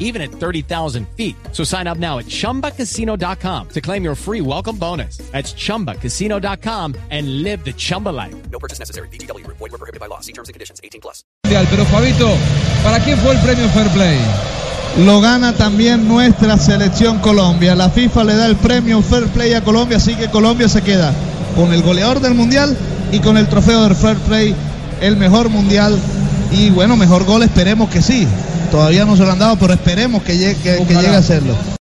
even at 30,000 feet. So sign up now at chumbacasino.com to claim your free welcome bonus. That's chumbacasino.com and live the Chumba life. No purchase necessary. BGW. Void were prohibited by law. See terms and conditions. 18 plus. Pero Fabito, ¿para quién fue el premio Fair Play? Lo gana también nuestra selección Colombia. La FIFA le da el premio Fair Play a Colombia, así que Colombia se queda con el goleador del mundial y con el trofeo del Fair Play, el mejor mundial. Y bueno, mejor gol, esperemos que sí. Todavía no se lo han dado, pero esperemos que llegue, que- llegue a hacerlo.